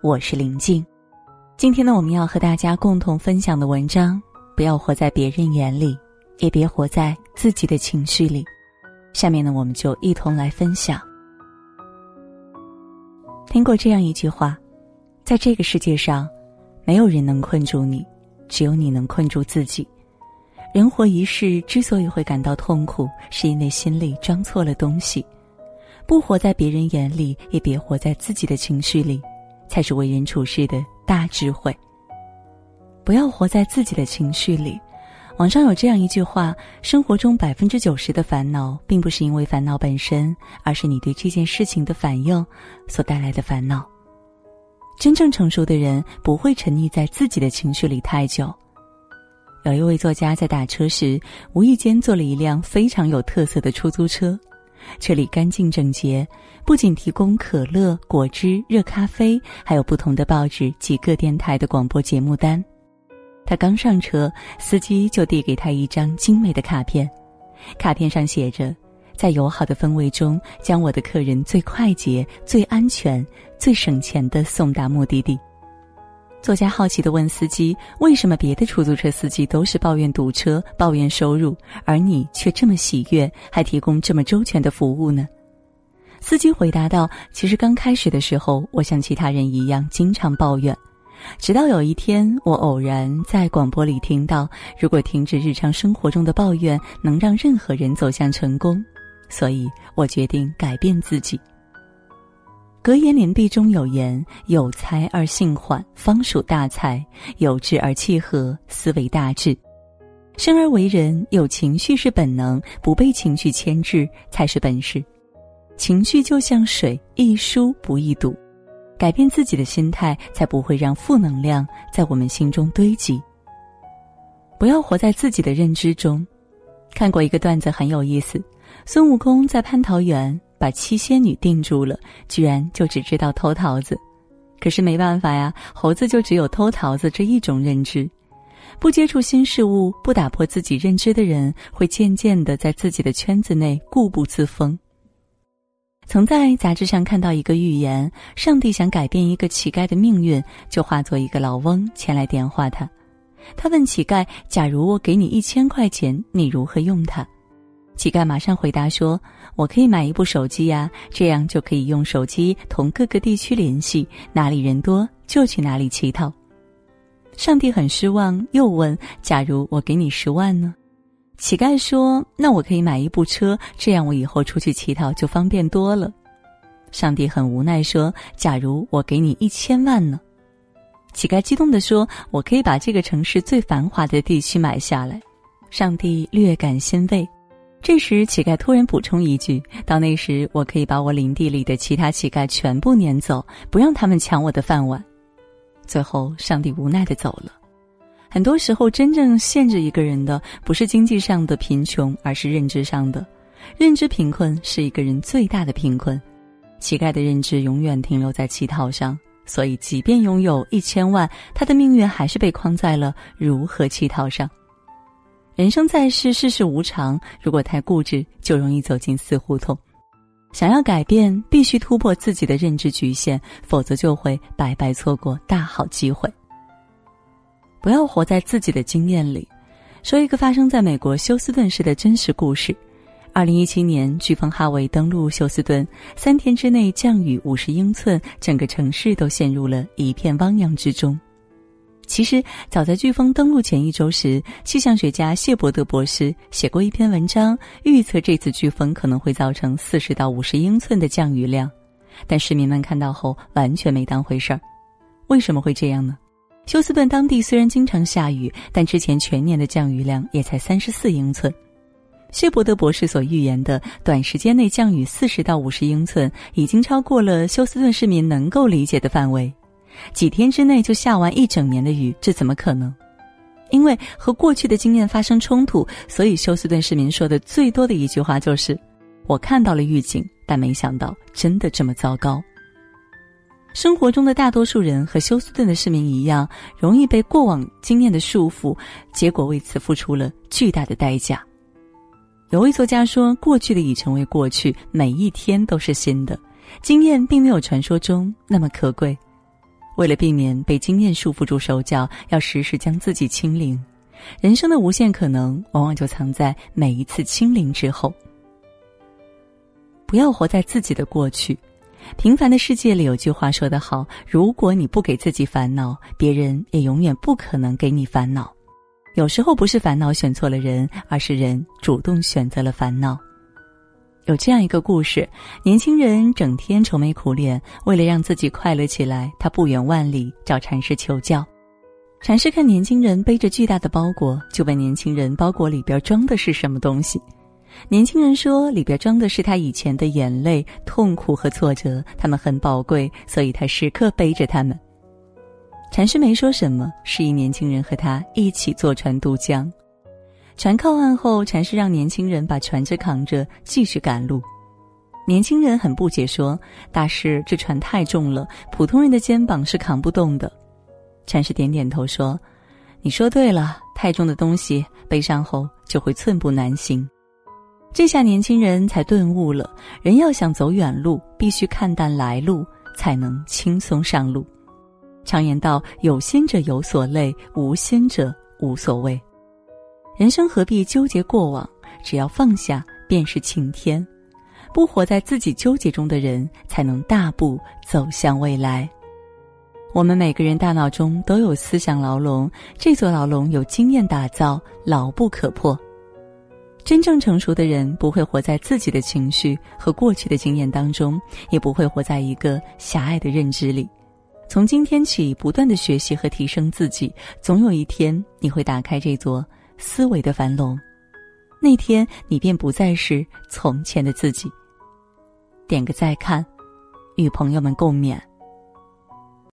我是林静。今天呢，我们要和大家共同分享的文章：不要活在别人眼里，也别活在自己的情绪里。下面呢，我们就一同来分享。听过这样一句话，在这个世界上，没有人能困住你，只有你能困住自己。人活一世，之所以会感到痛苦，是因为心里装错了东西。不活在别人眼里，也别活在自己的情绪里，才是为人处事的大智慧。不要活在自己的情绪里。网上有这样一句话：生活中百分之九十的烦恼，并不是因为烦恼本身，而是你对这件事情的反应所带来的烦恼。真正成熟的人，不会沉溺在自己的情绪里太久。有一位作家在打车时，无意间坐了一辆非常有特色的出租车，车里干净整洁，不仅提供可乐、果汁、热咖啡，还有不同的报纸及各电台的广播节目单。他刚上车，司机就递给他一张精美的卡片，卡片上写着：“在友好的氛围中，将我的客人最快捷、最安全、最省钱的送达目的地。”作家好奇地问司机：“为什么别的出租车司机都是抱怨堵车、抱怨收入，而你却这么喜悦，还提供这么周全的服务呢？”司机回答道：“其实刚开始的时候，我像其他人一样经常抱怨，直到有一天，我偶然在广播里听到，如果停止日常生活中的抱怨，能让任何人走向成功，所以我决定改变自己。”格言联璧中有言：“有才而性缓，方属大才；有志而气和，思为大志。”生而为人，有情绪是本能，不被情绪牵制才是本事。情绪就像水，易疏不易堵。改变自己的心态，才不会让负能量在我们心中堆积。不要活在自己的认知中。看过一个段子，很有意思：孙悟空在蟠桃园。把七仙女定住了，居然就只知道偷桃子。可是没办法呀，猴子就只有偷桃子这一种认知。不接触新事物，不打破自己认知的人，会渐渐的在自己的圈子内固步自封。曾在杂志上看到一个预言：上帝想改变一个乞丐的命运，就化作一个老翁前来点化他。他问乞丐：“假如我给你一千块钱，你如何用它？”乞丐马上回答说：“我可以买一部手机呀，这样就可以用手机同各个地区联系，哪里人多就去哪里乞讨。”上帝很失望，又问：“假如我给你十万呢？”乞丐说：“那我可以买一部车，这样我以后出去乞讨就方便多了。”上帝很无奈说：“假如我给你一千万呢？”乞丐激动地说：“我可以把这个城市最繁华的地区买下来。”上帝略感欣慰。这时，乞丐突然补充一句：“到那时，我可以把我领地里的其他乞丐全部撵走，不让他们抢我的饭碗。”最后，上帝无奈的走了。很多时候，真正限制一个人的，不是经济上的贫穷，而是认知上的。认知贫困是一个人最大的贫困。乞丐的认知永远停留在乞讨上，所以，即便拥有一千万，他的命运还是被框在了如何乞讨上。人生在世，世事无常。如果太固执，就容易走进死胡同。想要改变，必须突破自己的认知局限，否则就会白白错过大好机会。不要活在自己的经验里。说一个发生在美国休斯顿市的真实故事：二零一七年，飓风哈维登陆休斯顿，三天之内降雨五十英寸，整个城市都陷入了一片汪洋之中。其实，早在飓风登陆前一周时，气象学家谢伯德博士写过一篇文章，预测这次飓风可能会造成四十到五十英寸的降雨量。但市民们看到后完全没当回事儿。为什么会这样呢？休斯顿当地虽然经常下雨，但之前全年的降雨量也才三十四英寸。谢伯德博士所预言的短时间内降雨四十到五十英寸，已经超过了休斯顿市民能够理解的范围。几天之内就下完一整年的雨，这怎么可能？因为和过去的经验发生冲突，所以休斯顿市民说的最多的一句话就是：“我看到了预警，但没想到真的这么糟糕。”生活中的大多数人和休斯顿的市民一样，容易被过往经验的束缚，结果为此付出了巨大的代价。有位作家说：“过去的已成为过去，每一天都是新的，经验并没有传说中那么可贵。”为了避免被经验束缚住手脚，要时时将自己清零。人生的无限可能，往往就藏在每一次清零之后。不要活在自己的过去。平凡的世界里有句话说得好：如果你不给自己烦恼，别人也永远不可能给你烦恼。有时候不是烦恼选错了人，而是人主动选择了烦恼。有这样一个故事：年轻人整天愁眉苦脸，为了让自己快乐起来，他不远万里找禅师求教。禅师看年轻人背着巨大的包裹，就问年轻人：“包裹里边装的是什么东西？”年轻人说：“里边装的是他以前的眼泪、痛苦和挫折，他们很宝贵，所以他时刻背着他们。”禅师没说什么，示意年轻人和他一起坐船渡江。船靠岸后，禅师让年轻人把船只扛着继续赶路。年轻人很不解，说：“大师，这船太重了，普通人的肩膀是扛不动的。”禅师点点头说：“你说对了，太重的东西背上后就会寸步难行。”这下年轻人才顿悟了：人要想走远路，必须看淡来路，才能轻松上路。常言道：“有心者有所累，无心者无所谓。”人生何必纠结过往？只要放下，便是晴天。不活在自己纠结中的人，才能大步走向未来。我们每个人大脑中都有思想牢笼，这座牢笼有经验打造，牢不可破。真正成熟的人不会活在自己的情绪和过去的经验当中，也不会活在一个狭隘的认知里。从今天起，不断的学习和提升自己，总有一天你会打开这座思维的繁荣，那天你便不再是从前的自己。点个再看，与朋友们共勉。